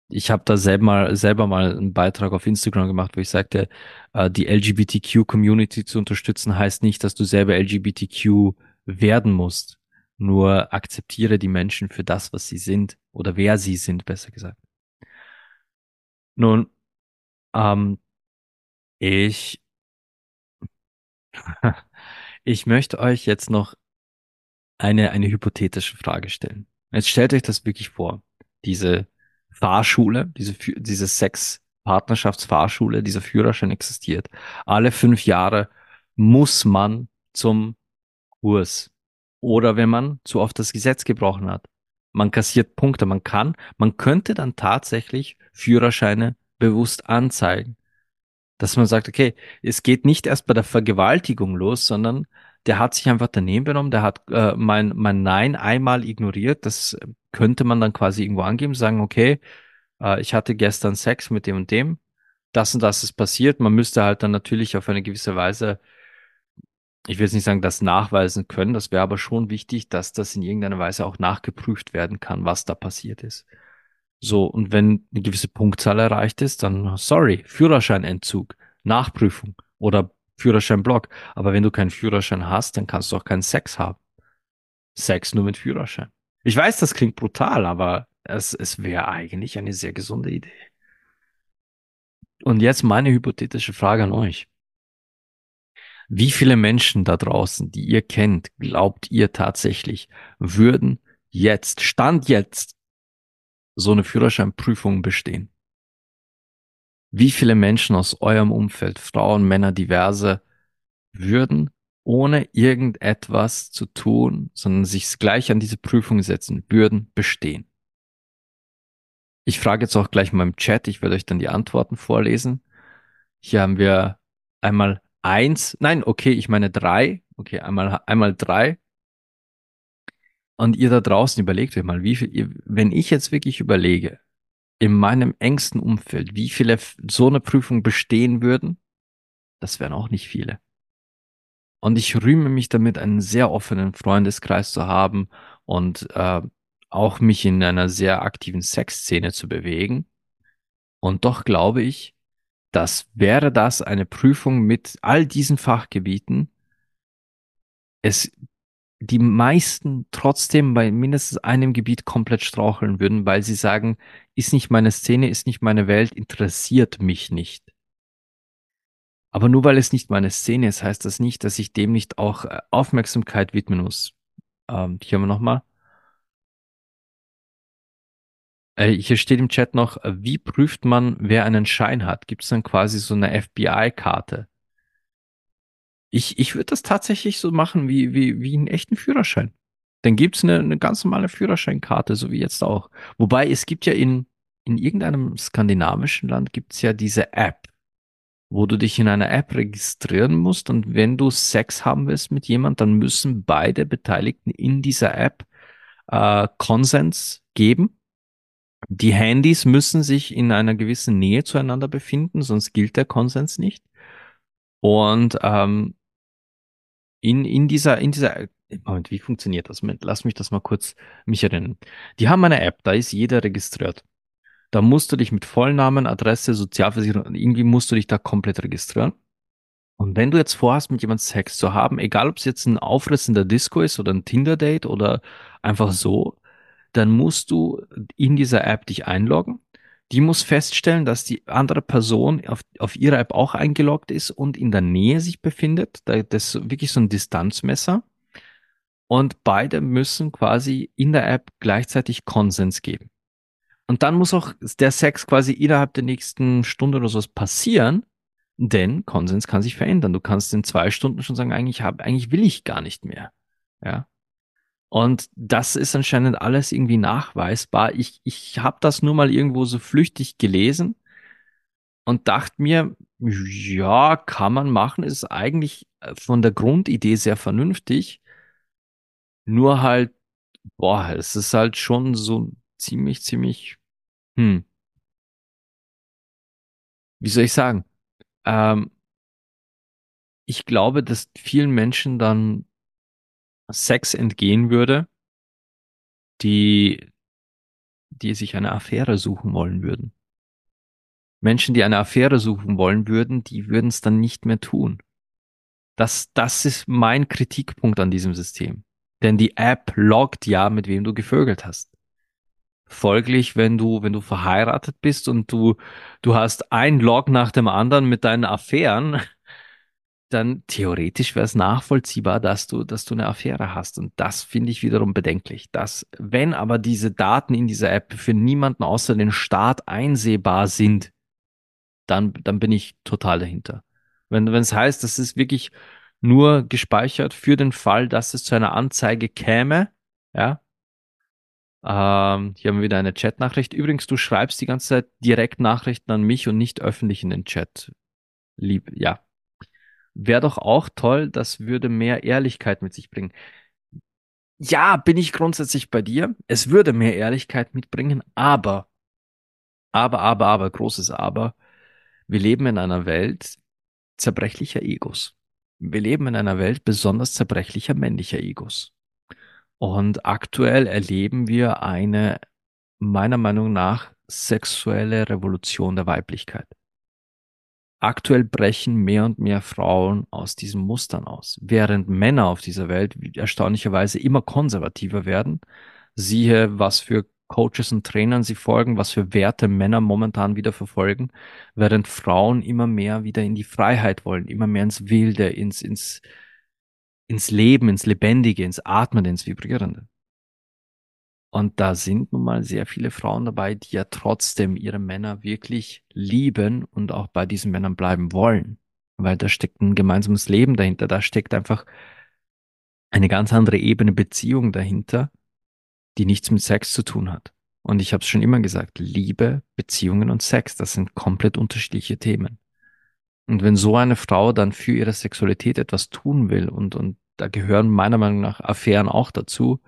Ich habe da selber mal, selber mal einen Beitrag auf Instagram gemacht, wo ich sagte, äh, die LGBTQ-Community zu unterstützen heißt nicht, dass du selber LGBTQ werden musst. Nur akzeptiere die Menschen für das, was sie sind oder wer sie sind, besser gesagt. Nun, ähm, ich, ich möchte euch jetzt noch eine, eine hypothetische Frage stellen. Jetzt stellt euch das wirklich vor. Diese Fahrschule, diese, diese Sex-Partnerschaftsfahrschule, dieser Führerschein existiert. Alle fünf Jahre muss man zum Kurs. Oder wenn man zu oft das Gesetz gebrochen hat. Man kassiert Punkte, man kann, man könnte dann tatsächlich Führerscheine bewusst anzeigen. Dass man sagt, okay, es geht nicht erst bei der Vergewaltigung los, sondern der hat sich einfach daneben benommen, der hat äh, mein, mein Nein einmal ignoriert. Das könnte man dann quasi irgendwo angeben, sagen, okay, äh, ich hatte gestern Sex mit dem und dem, das und das ist passiert. Man müsste halt dann natürlich auf eine gewisse Weise, ich will jetzt nicht sagen, das nachweisen können, das wäre aber schon wichtig, dass das in irgendeiner Weise auch nachgeprüft werden kann, was da passiert ist. So, und wenn eine gewisse Punktzahl erreicht ist, dann sorry, Führerscheinentzug, Nachprüfung oder Führerschein-Block. Aber wenn du keinen Führerschein hast, dann kannst du auch keinen Sex haben. Sex nur mit Führerschein. Ich weiß, das klingt brutal, aber es, es wäre eigentlich eine sehr gesunde Idee. Und jetzt meine hypothetische Frage an euch. Wie viele Menschen da draußen, die ihr kennt, glaubt ihr tatsächlich, würden jetzt, Stand jetzt, so eine Führerscheinprüfung bestehen? Wie viele Menschen aus eurem Umfeld, Frauen, Männer, diverse, würden ohne irgendetwas zu tun, sondern sich gleich an diese Prüfung setzen, würden bestehen? Ich frage jetzt auch gleich mal im Chat, ich werde euch dann die Antworten vorlesen. Hier haben wir einmal eins, nein, okay, ich meine drei, okay, einmal, einmal drei. Und ihr da draußen überlegt euch mal, wie viel, wenn ich jetzt wirklich überlege, in meinem engsten Umfeld, wie viele so eine Prüfung bestehen würden, das wären auch nicht viele. Und ich rühme mich damit, einen sehr offenen Freundeskreis zu haben und äh, auch mich in einer sehr aktiven Sexszene zu bewegen. Und doch glaube ich, dass wäre das eine Prüfung mit all diesen Fachgebieten, es die meisten trotzdem bei mindestens einem Gebiet komplett straucheln würden, weil sie sagen, ist nicht meine Szene, ist nicht meine Welt, interessiert mich nicht. Aber nur weil es nicht meine Szene ist, heißt das nicht, dass ich dem nicht auch äh, Aufmerksamkeit widmen muss. Ähm, hier haben wir nochmal. Äh, hier steht im Chat noch, äh, wie prüft man, wer einen Schein hat? Gibt es dann quasi so eine FBI-Karte? Ich, ich würde das tatsächlich so machen wie, wie, wie einen echten Führerschein. Dann gibt's eine, eine ganz normale Führerscheinkarte, so wie jetzt auch. Wobei es gibt ja in, in irgendeinem skandinavischen Land gibt's ja diese App, wo du dich in einer App registrieren musst und wenn du Sex haben willst mit jemand, dann müssen beide Beteiligten in dieser App äh, Konsens geben. Die Handys müssen sich in einer gewissen Nähe zueinander befinden, sonst gilt der Konsens nicht. Und ähm, in, in dieser, in dieser, Moment, wie funktioniert das? Moment, lass mich das mal kurz mich erinnern. Die haben eine App, da ist jeder registriert. Da musst du dich mit Vollnamen, Adresse, Sozialversicherung, irgendwie musst du dich da komplett registrieren. Und wenn du jetzt vorhast, mit jemandem Sex zu haben, egal ob es jetzt ein Aufriss in der Disco ist oder ein Tinder-Date oder einfach so, dann musst du in dieser App dich einloggen. Die muss feststellen, dass die andere Person auf, auf ihrer App auch eingeloggt ist und in der Nähe sich befindet. Das ist wirklich so ein Distanzmesser. Und beide müssen quasi in der App gleichzeitig Konsens geben. Und dann muss auch der Sex quasi innerhalb der nächsten Stunde oder sowas passieren, denn Konsens kann sich verändern. Du kannst in zwei Stunden schon sagen, eigentlich habe, eigentlich will ich gar nicht mehr. Ja. Und das ist anscheinend alles irgendwie nachweisbar. Ich, ich habe das nur mal irgendwo so flüchtig gelesen und dachte mir, ja, kann man machen, ist eigentlich äh, von der Grundidee sehr vernünftig. Nur halt, boah, es ist halt schon so ziemlich, ziemlich, hm, wie soll ich sagen? Ähm, ich glaube, dass vielen Menschen dann Sex entgehen würde, die, die sich eine Affäre suchen wollen würden. Menschen, die eine Affäre suchen wollen würden, die würden es dann nicht mehr tun. Das, das ist mein Kritikpunkt an diesem System. Denn die App loggt ja, mit wem du gevögelt hast. Folglich, wenn du, wenn du verheiratet bist und du, du hast ein Log nach dem anderen mit deinen Affären, dann theoretisch wäre es nachvollziehbar, dass du, dass du eine Affäre hast. Und das finde ich wiederum bedenklich. Dass, wenn aber diese Daten in dieser App für niemanden außer den Staat einsehbar sind, dann, dann bin ich total dahinter. Wenn, es heißt, das ist wirklich nur gespeichert für den Fall, dass es zu einer Anzeige käme, ja. Ähm, hier haben wir wieder eine Chatnachricht. Übrigens, du schreibst die ganze Zeit direkt Nachrichten an mich und nicht öffentlich in den Chat. Lieb, ja, Wäre doch auch toll, das würde mehr Ehrlichkeit mit sich bringen. Ja, bin ich grundsätzlich bei dir. Es würde mehr Ehrlichkeit mitbringen, aber, aber, aber, aber, großes Aber. Wir leben in einer Welt zerbrechlicher Egos. Wir leben in einer Welt besonders zerbrechlicher männlicher Egos. Und aktuell erleben wir eine, meiner Meinung nach, sexuelle Revolution der Weiblichkeit. Aktuell brechen mehr und mehr Frauen aus diesen Mustern aus, während Männer auf dieser Welt erstaunlicherweise immer konservativer werden. Siehe, was für Coaches und Trainern sie folgen, was für Werte Männer momentan wieder verfolgen, während Frauen immer mehr wieder in die Freiheit wollen, immer mehr ins Wilde, ins, ins, ins Leben, ins Lebendige, ins Atmen, ins Vibrierende. Und da sind nun mal sehr viele Frauen dabei, die ja trotzdem ihre Männer wirklich lieben und auch bei diesen Männern bleiben wollen. Weil da steckt ein gemeinsames Leben dahinter, da steckt einfach eine ganz andere Ebene Beziehung dahinter, die nichts mit Sex zu tun hat. Und ich habe es schon immer gesagt, Liebe, Beziehungen und Sex, das sind komplett unterschiedliche Themen. Und wenn so eine Frau dann für ihre Sexualität etwas tun will und, und da gehören meiner Meinung nach Affären auch dazu,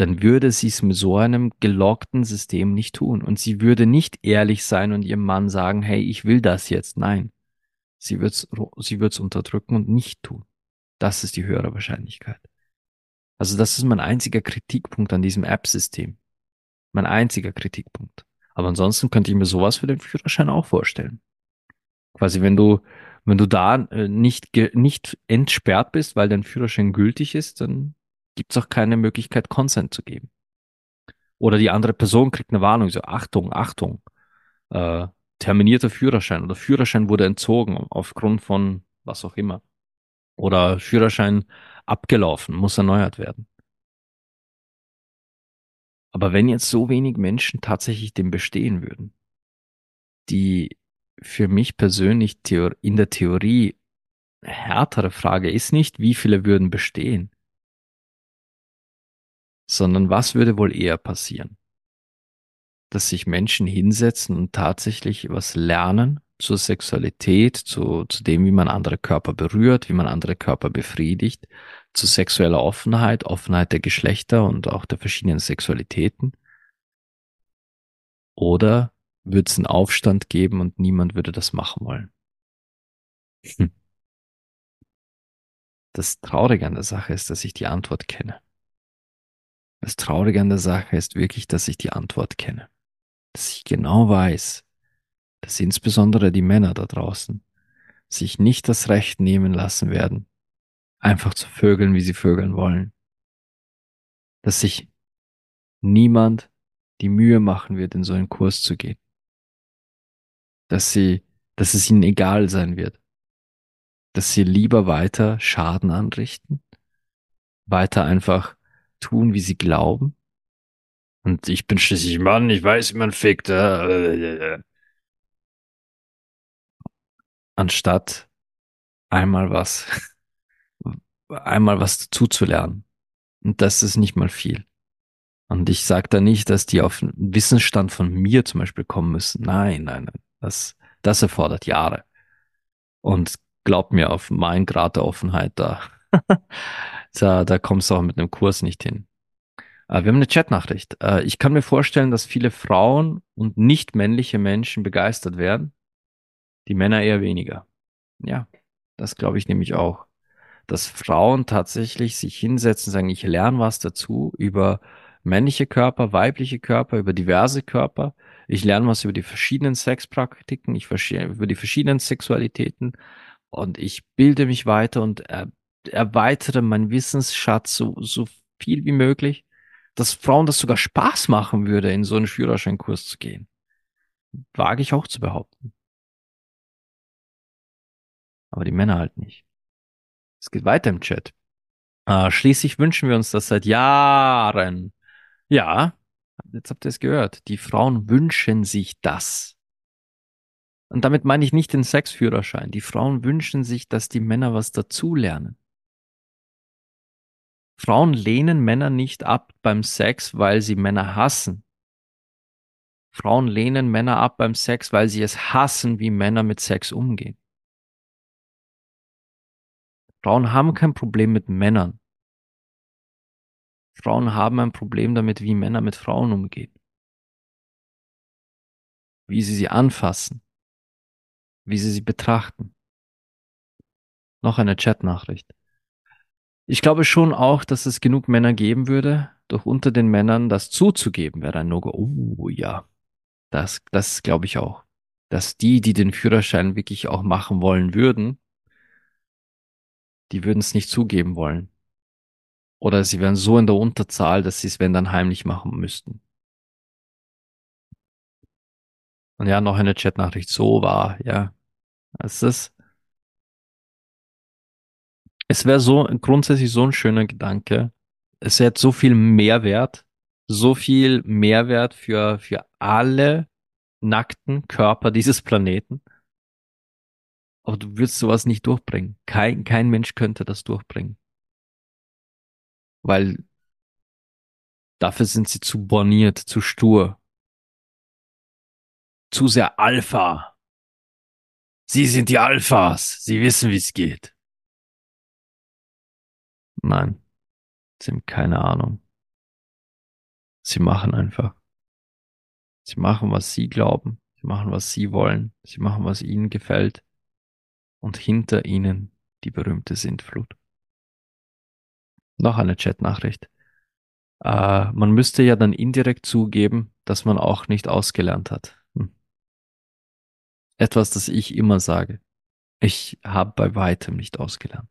dann würde sie es mit so einem gelockten System nicht tun. Und sie würde nicht ehrlich sein und ihrem Mann sagen, hey, ich will das jetzt. Nein. Sie wird es sie wird's unterdrücken und nicht tun. Das ist die höhere Wahrscheinlichkeit. Also das ist mein einziger Kritikpunkt an diesem App-System. Mein einziger Kritikpunkt. Aber ansonsten könnte ich mir sowas für den Führerschein auch vorstellen. Quasi, wenn du, wenn du da äh, nicht, nicht entsperrt bist, weil dein Führerschein gültig ist, dann gibt es auch keine Möglichkeit, Consent zu geben. Oder die andere Person kriegt eine Warnung, so Achtung, Achtung, äh, terminierter Führerschein oder Führerschein wurde entzogen aufgrund von was auch immer. Oder Führerschein abgelaufen, muss erneuert werden. Aber wenn jetzt so wenig Menschen tatsächlich dem bestehen würden, die für mich persönlich in der Theorie härtere Frage ist nicht, wie viele würden bestehen, sondern was würde wohl eher passieren? Dass sich Menschen hinsetzen und tatsächlich was lernen zur Sexualität, zu, zu dem, wie man andere Körper berührt, wie man andere Körper befriedigt, zu sexueller Offenheit, Offenheit der Geschlechter und auch der verschiedenen Sexualitäten? Oder würde es einen Aufstand geben und niemand würde das machen wollen? Hm. Das Traurige an der Sache ist, dass ich die Antwort kenne. Das Traurige an der Sache ist wirklich, dass ich die Antwort kenne. Dass ich genau weiß, dass insbesondere die Männer da draußen sich nicht das Recht nehmen lassen werden, einfach zu vögeln, wie sie vögeln wollen. Dass sich niemand die Mühe machen wird, in so einen Kurs zu gehen. Dass sie, dass es ihnen egal sein wird. Dass sie lieber weiter Schaden anrichten, weiter einfach tun, wie sie glauben. Und ich bin schließlich Mann, ich weiß, wie man fickt. Äh, anstatt einmal was, einmal was dazu zu lernen. Und das ist nicht mal viel. Und ich sage da nicht, dass die auf einen Wissensstand von mir zum Beispiel kommen müssen. Nein, nein, nein. Das, das erfordert Jahre. Und glaub mir, auf meinen Grad der Offenheit da, da, da kommst du auch mit einem Kurs nicht hin. Äh, wir haben eine Chatnachricht. Äh, ich kann mir vorstellen, dass viele Frauen und nicht männliche Menschen begeistert werden. Die Männer eher weniger. Ja, das glaube ich nämlich auch. Dass Frauen tatsächlich sich hinsetzen, sagen, ich lerne was dazu über männliche Körper, weibliche Körper, über diverse Körper. Ich lerne was über die verschiedenen Sexpraktiken, ich über die verschiedenen Sexualitäten und ich bilde mich weiter und er, erweitere meinen Wissensschatz so, so viel wie möglich, dass Frauen das sogar Spaß machen würde, in so einen Führerscheinkurs zu gehen. Wage ich auch zu behaupten. Aber die Männer halt nicht. Es geht weiter im Chat. Äh, schließlich wünschen wir uns das seit Jahren. Ja, jetzt habt ihr es gehört. Die Frauen wünschen sich das. Und damit meine ich nicht den Sexführerschein. Die Frauen wünschen sich, dass die Männer was dazulernen. Frauen lehnen Männer nicht ab beim Sex, weil sie Männer hassen. Frauen lehnen Männer ab beim Sex, weil sie es hassen, wie Männer mit Sex umgehen. Frauen haben kein Problem mit Männern. Frauen haben ein Problem damit, wie Männer mit Frauen umgehen. Wie sie sie anfassen. Wie sie sie betrachten. Noch eine Chatnachricht. Ich glaube schon auch, dass es genug Männer geben würde, doch unter den Männern das zuzugeben wäre ein No-Go. Oh ja, das, das glaube ich auch. Dass die, die den Führerschein wirklich auch machen wollen würden, die würden es nicht zugeben wollen. Oder sie wären so in der Unterzahl, dass sie es, wenn dann heimlich machen müssten. Und ja, noch eine Chatnachricht. So war, ja. Es ist, es wäre so grundsätzlich so ein schöner Gedanke. Es hätte so viel Mehrwert, so viel Mehrwert für, für alle nackten Körper dieses Planeten. Aber du würdest sowas nicht durchbringen. Kein, kein Mensch könnte das durchbringen. Weil dafür sind sie zu borniert, zu stur. Zu sehr Alpha. Sie sind die Alphas. Sie wissen, wie es geht. Nein. Sie haben keine Ahnung. Sie machen einfach. Sie machen, was sie glauben. Sie machen, was sie wollen. Sie machen, was ihnen gefällt und hinter ihnen die berühmte Sintflut. Noch eine Chatnachricht. Äh, man müsste ja dann indirekt zugeben, dass man auch nicht ausgelernt hat. Hm. Etwas, das ich immer sage. Ich habe bei weitem nicht ausgelernt.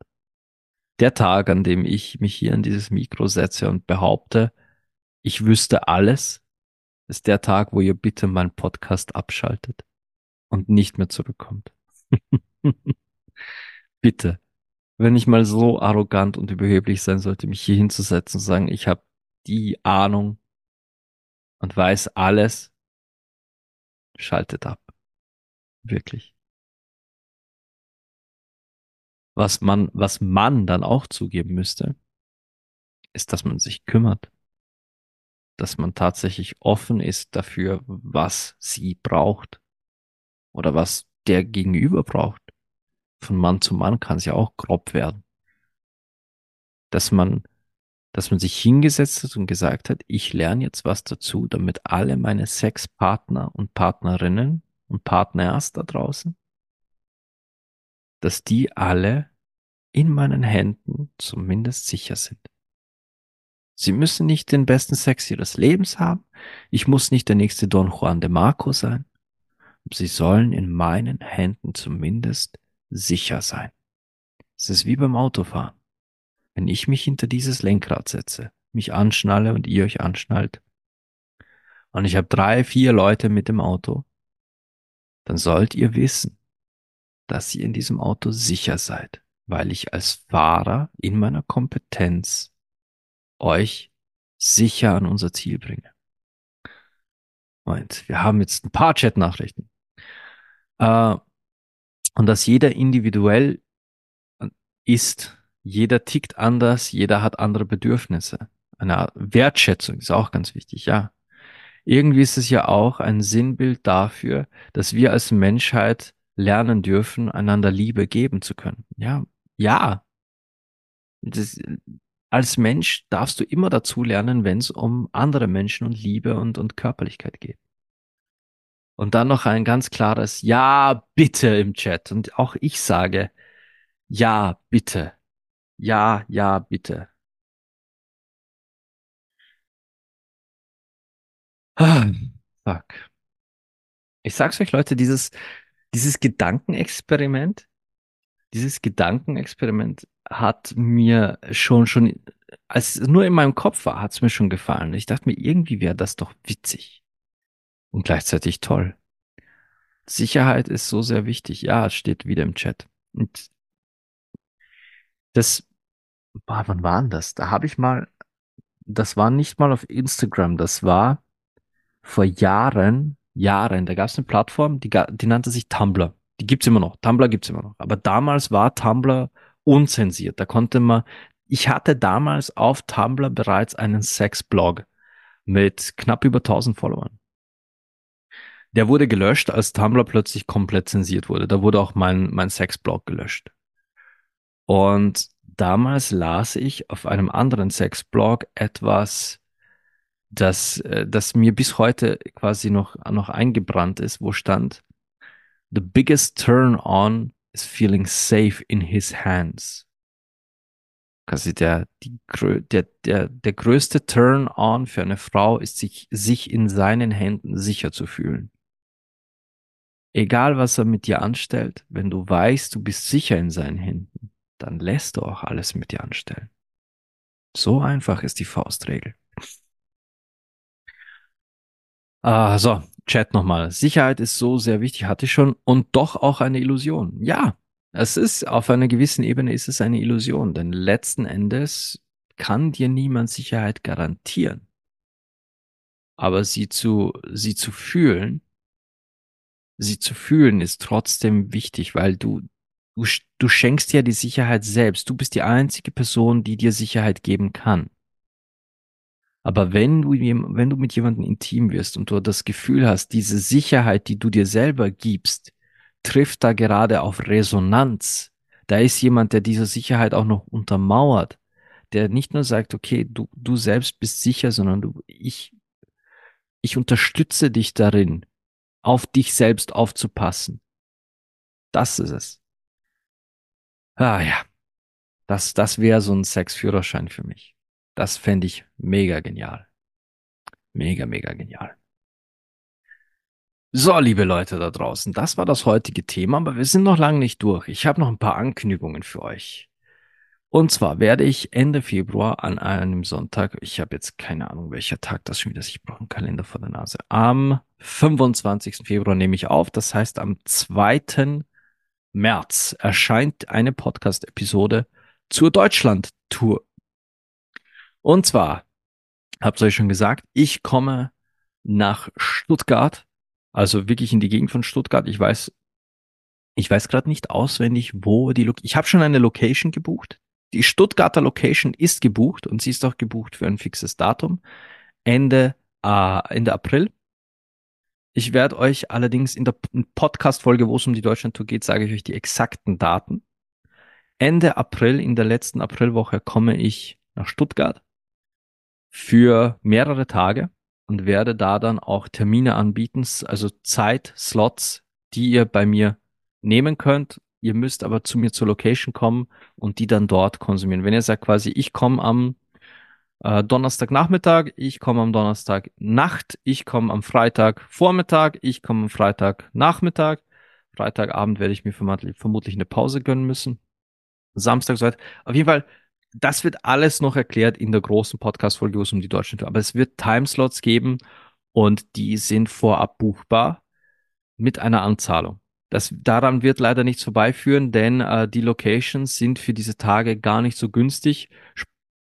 Der Tag, an dem ich mich hier in dieses Mikro setze und behaupte, ich wüsste alles, ist der Tag, wo ihr bitte meinen Podcast abschaltet und nicht mehr zurückkommt. Bitte, wenn ich mal so arrogant und überheblich sein sollte, mich hier hinzusetzen und sagen, ich habe die Ahnung und weiß alles, schaltet ab. Wirklich. Was man, was man dann auch zugeben müsste, ist, dass man sich kümmert. dass man tatsächlich offen ist dafür, was sie braucht oder was der Gegenüber braucht. Von Mann zu Mann kann es ja auch grob werden. Dass man, dass man sich hingesetzt hat und gesagt hat, ich lerne jetzt was dazu, damit alle meine Sexpartner und Partnerinnen und Partners da draußen, dass die alle in meinen Händen zumindest sicher sind. Sie müssen nicht den besten Sex ihres Lebens haben. Ich muss nicht der nächste Don Juan de Marco sein. Sie sollen in meinen Händen zumindest sicher sein. Es ist wie beim Autofahren. Wenn ich mich hinter dieses Lenkrad setze, mich anschnalle und ihr euch anschnallt, und ich habe drei, vier Leute mit dem Auto, dann sollt ihr wissen, dass ihr in diesem Auto sicher seid, weil ich als Fahrer in meiner Kompetenz euch sicher an unser Ziel bringe. Und wir haben jetzt ein paar Chat-Nachrichten. Äh, und dass jeder individuell ist, jeder tickt anders, jeder hat andere Bedürfnisse. Eine Wertschätzung ist auch ganz wichtig, ja. Irgendwie ist es ja auch ein Sinnbild dafür, dass wir als Menschheit lernen dürfen, einander Liebe geben zu können. Ja, ja. Das, als Mensch darfst du immer dazu lernen, wenn es um andere Menschen und Liebe und, und Körperlichkeit geht. Und dann noch ein ganz klares Ja, bitte im Chat. Und auch ich sage Ja, bitte. Ja, ja, bitte. Ah, fuck. Ich sag's euch, Leute, dieses, dieses Gedankenexperiment, dieses Gedankenexperiment hat mir schon, schon, als es nur in meinem Kopf war, hat's mir schon gefallen. Ich dachte mir, irgendwie wäre das doch witzig und gleichzeitig toll. Sicherheit ist so sehr wichtig. Ja, es steht wieder im Chat. Und das, boah, wann war denn das? Da habe ich mal, das war nicht mal auf Instagram, das war vor Jahren, Jahren, da gab es eine Plattform, die, die nannte sich Tumblr. Die gibt's immer noch. Tumblr gibt's immer noch. Aber damals war Tumblr unzensiert. Da konnte man, ich hatte damals auf Tumblr bereits einen Sexblog mit knapp über 1000 Followern. Der wurde gelöscht, als Tumblr plötzlich komplett zensiert wurde. Da wurde auch mein, mein Sexblog gelöscht. Und damals las ich auf einem anderen Sexblog etwas, das, äh, das mir bis heute quasi noch, noch eingebrannt ist, wo stand, The biggest turn on is feeling safe in his hands. Quasi der, die, der, der, der größte Turn on für eine Frau ist, sich, sich in seinen Händen sicher zu fühlen. Egal was er mit dir anstellt, wenn du weißt, du bist sicher in seinen Händen, dann lässt du auch alles mit dir anstellen. So einfach ist die Faustregel. Ah, so, Chat nochmal. Sicherheit ist so sehr wichtig, hatte ich schon, und doch auch eine Illusion. Ja, es ist, auf einer gewissen Ebene ist es eine Illusion, denn letzten Endes kann dir niemand Sicherheit garantieren. Aber sie zu, sie zu fühlen, sie zu fühlen ist trotzdem wichtig, weil du, du, du schenkst ja die Sicherheit selbst. Du bist die einzige Person, die dir Sicherheit geben kann. Aber wenn du, wenn du mit jemandem intim wirst und du das Gefühl hast, diese Sicherheit, die du dir selber gibst, trifft da gerade auf Resonanz, da ist jemand, der diese Sicherheit auch noch untermauert, der nicht nur sagt, okay, du, du selbst bist sicher, sondern du, ich, ich unterstütze dich darin, auf dich selbst aufzupassen. Das ist es. Ah ja, das, das wäre so ein Sexführerschein für mich. Das fände ich mega genial. Mega, mega genial. So, liebe Leute da draußen, das war das heutige Thema, aber wir sind noch lange nicht durch. Ich habe noch ein paar Ankündigungen für euch. Und zwar werde ich Ende Februar an einem Sonntag, ich habe jetzt keine Ahnung, welcher Tag das schon wieder ist, ich brauche einen Kalender vor der Nase. Am 25. Februar nehme ich auf, das heißt am 2. März erscheint eine Podcast-Episode zur Deutschland-Tour. Und zwar, hab's euch schon gesagt, ich komme nach Stuttgart, also wirklich in die Gegend von Stuttgart. Ich weiß, ich weiß gerade nicht auswendig, wo die, Lo ich habe schon eine Location gebucht. Die Stuttgarter Location ist gebucht und sie ist auch gebucht für ein fixes Datum. Ende, äh, Ende April. Ich werde euch allerdings in der Podcast-Folge, wo es um die Deutschland-Tour geht, sage ich euch die exakten Daten. Ende April, in der letzten Aprilwoche, komme ich nach Stuttgart für mehrere Tage und werde da dann auch Termine anbieten, also Zeitslots, die ihr bei mir nehmen könnt. Ihr müsst aber zu mir zur Location kommen und die dann dort konsumieren. Wenn ihr sagt quasi, ich komme am äh, Donnerstagnachmittag, ich komme am Donnerstag Nacht, ich komme am Freitag Vormittag, ich komme am Freitag Nachmittag. Freitagabend werde ich mir vermutlich, vermutlich eine Pause gönnen müssen. Samstag so weiter. Auf jeden Fall, das wird alles noch erklärt in der großen Podcast-Folge, wo es um die deutschen Tour. Aber es wird Timeslots geben und die sind vorab buchbar mit einer Anzahlung. Das, daran wird leider nichts vorbeiführen, denn äh, die Locations sind für diese Tage gar nicht so günstig.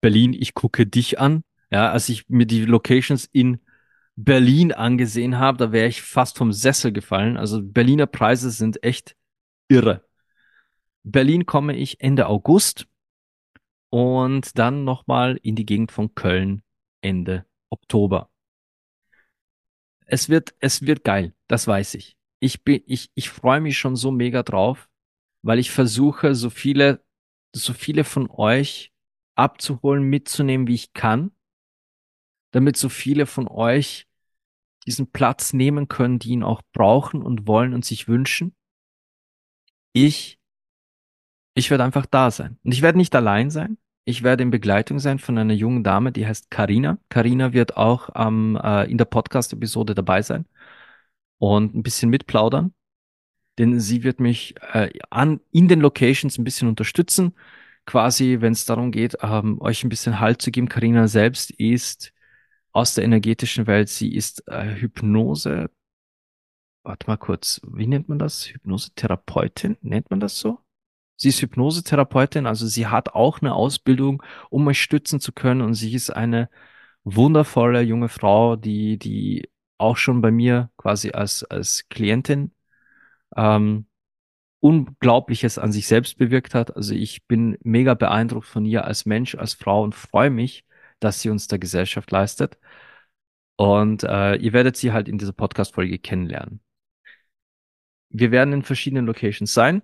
Berlin, ich gucke dich an. Ja, als ich mir die Locations in Berlin angesehen habe, da wäre ich fast vom Sessel gefallen. Also Berliner Preise sind echt irre. Berlin komme ich Ende August und dann nochmal in die Gegend von Köln Ende Oktober. Es wird, es wird geil, das weiß ich. Ich bin, ich, ich freue mich schon so mega drauf, weil ich versuche, so viele, so viele von euch abzuholen, mitzunehmen, wie ich kann, damit so viele von euch diesen Platz nehmen können, die ihn auch brauchen und wollen und sich wünschen. Ich, ich werde einfach da sein. Und ich werde nicht allein sein. Ich werde in Begleitung sein von einer jungen Dame, die heißt Karina. Karina wird auch ähm, äh, in der Podcast-Episode dabei sein und ein bisschen mitplaudern, denn sie wird mich äh, an in den Locations ein bisschen unterstützen quasi, wenn es darum geht, ähm, euch ein bisschen Halt zu geben. Karina selbst ist aus der energetischen Welt. Sie ist äh, Hypnose. Warte mal kurz, wie nennt man das? Hypnosetherapeutin? Nennt man das so? Sie ist Hypnosetherapeutin, also sie hat auch eine Ausbildung, um euch stützen zu können. Und sie ist eine wundervolle junge Frau, die, die auch schon bei mir quasi als, als Klientin ähm, Unglaubliches an sich selbst bewirkt hat. Also ich bin mega beeindruckt von ihr als Mensch, als Frau und freue mich, dass sie uns der Gesellschaft leistet. Und äh, ihr werdet sie halt in dieser Podcast-Folge kennenlernen. Wir werden in verschiedenen Locations sein.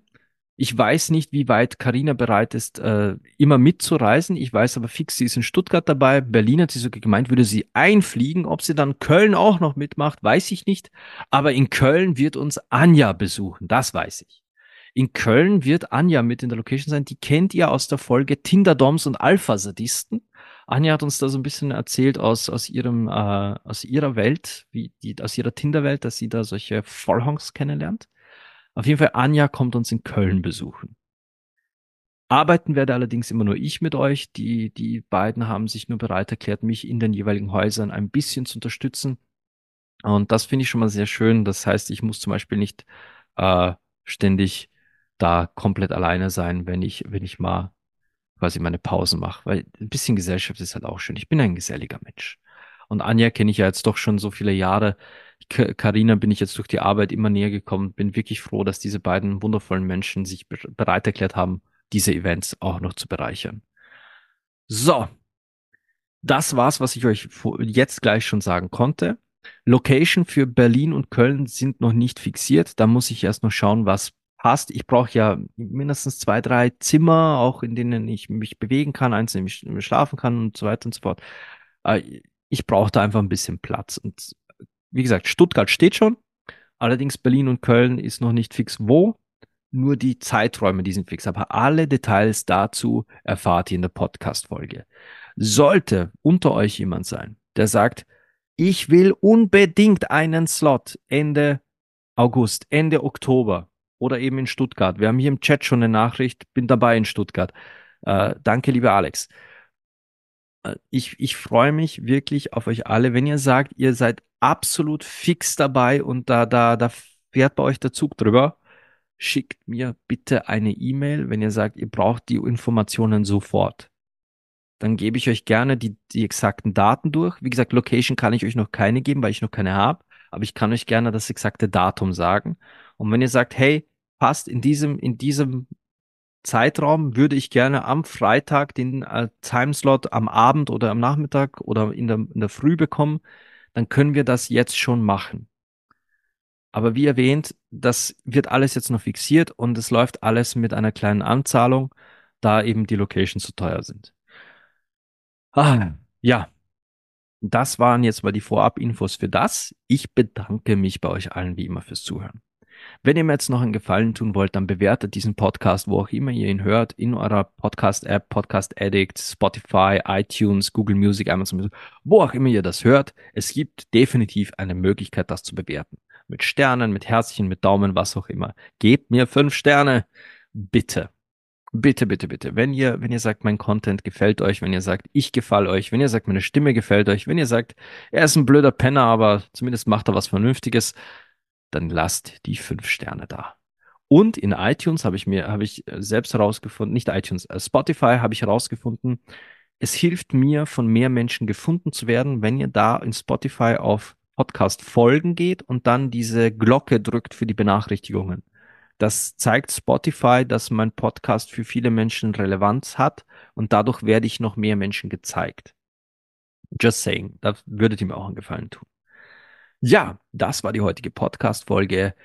Ich weiß nicht, wie weit Karina bereit ist, äh, immer mitzureisen. Ich weiß aber fix, sie ist in Stuttgart dabei. Berlin hat sie sogar gemeint, würde sie einfliegen. Ob sie dann Köln auch noch mitmacht, weiß ich nicht. Aber in Köln wird uns Anja besuchen. Das weiß ich. In Köln wird Anja mit in der Location sein. Die kennt ihr aus der Folge Tinder-Doms und Alpha-Sadisten. Anja hat uns da so ein bisschen erzählt aus, aus ihrem, äh, aus ihrer Welt, wie die, aus ihrer Tinder-Welt, dass sie da solche Vollhongs kennenlernt. Auf jeden Fall, Anja kommt uns in Köln besuchen. Arbeiten werde allerdings immer nur ich mit euch. Die, die beiden haben sich nur bereit erklärt, mich in den jeweiligen Häusern ein bisschen zu unterstützen. Und das finde ich schon mal sehr schön. Das heißt, ich muss zum Beispiel nicht äh, ständig da komplett alleine sein, wenn ich, wenn ich mal quasi meine Pausen mache. Weil ein bisschen Gesellschaft ist halt auch schön. Ich bin ein geselliger Mensch. Und Anja kenne ich ja jetzt doch schon so viele Jahre. Karina bin ich jetzt durch die Arbeit immer näher gekommen. Bin wirklich froh, dass diese beiden wundervollen Menschen sich bereit erklärt haben, diese Events auch noch zu bereichern. So. Das war's, was ich euch jetzt gleich schon sagen konnte. Location für Berlin und Köln sind noch nicht fixiert. Da muss ich erst noch schauen, was passt. Ich brauche ja mindestens zwei, drei Zimmer, auch in denen ich mich bewegen kann, eins, in dem ich schlafen kann und so weiter und so fort. Äh, ich brauche da einfach ein bisschen Platz. Und wie gesagt, Stuttgart steht schon. Allerdings Berlin und Köln ist noch nicht fix wo. Nur die Zeiträume, die sind fix. Aber alle Details dazu erfahrt ihr in der Podcast-Folge. Sollte unter euch jemand sein, der sagt, ich will unbedingt einen Slot Ende August, Ende Oktober oder eben in Stuttgart. Wir haben hier im Chat schon eine Nachricht, bin dabei in Stuttgart. Äh, danke, lieber Alex. Ich, ich freue mich wirklich auf euch alle. Wenn ihr sagt, ihr seid absolut fix dabei und da, da, da fährt bei euch der Zug drüber, schickt mir bitte eine E-Mail, wenn ihr sagt, ihr braucht die Informationen sofort. Dann gebe ich euch gerne die, die exakten Daten durch. Wie gesagt, Location kann ich euch noch keine geben, weil ich noch keine habe, aber ich kann euch gerne das exakte Datum sagen. Und wenn ihr sagt, hey, passt in diesem, in diesem Zeitraum würde ich gerne am Freitag den äh, Timeslot am Abend oder am Nachmittag oder in der, in der Früh bekommen, dann können wir das jetzt schon machen. Aber wie erwähnt, das wird alles jetzt noch fixiert und es läuft alles mit einer kleinen Anzahlung, da eben die Locations zu teuer sind. Ah, ja, das waren jetzt mal die Vorab-Infos für das. Ich bedanke mich bei euch allen wie immer fürs Zuhören. Wenn ihr mir jetzt noch einen Gefallen tun wollt, dann bewertet diesen Podcast, wo auch immer ihr ihn hört, in eurer Podcast-App, Podcast Addict, Spotify, iTunes, Google Music, Amazon Music, wo auch immer ihr das hört. Es gibt definitiv eine Möglichkeit, das zu bewerten. Mit Sternen, mit Herzchen, mit Daumen, was auch immer. Gebt mir fünf Sterne. Bitte. Bitte, bitte, bitte. Wenn ihr, wenn ihr sagt, mein Content gefällt euch, wenn ihr sagt, ich gefall euch, wenn ihr sagt, meine Stimme gefällt euch, wenn ihr sagt, er ist ein blöder Penner, aber zumindest macht er was Vernünftiges, dann lasst die fünf Sterne da. Und in iTunes habe ich mir, habe ich selbst herausgefunden, nicht iTunes, äh, Spotify habe ich herausgefunden, es hilft mir, von mehr Menschen gefunden zu werden, wenn ihr da in Spotify auf Podcast folgen geht und dann diese Glocke drückt für die Benachrichtigungen. Das zeigt Spotify, dass mein Podcast für viele Menschen Relevanz hat und dadurch werde ich noch mehr Menschen gezeigt. Just saying, da würdet ihr mir auch einen Gefallen tun. Ja, das war die heutige Podcast-Folge.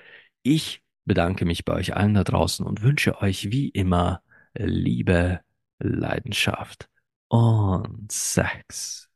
Ich bedanke mich bei euch allen da draußen und wünsche euch wie immer Liebe, Leidenschaft und Sex.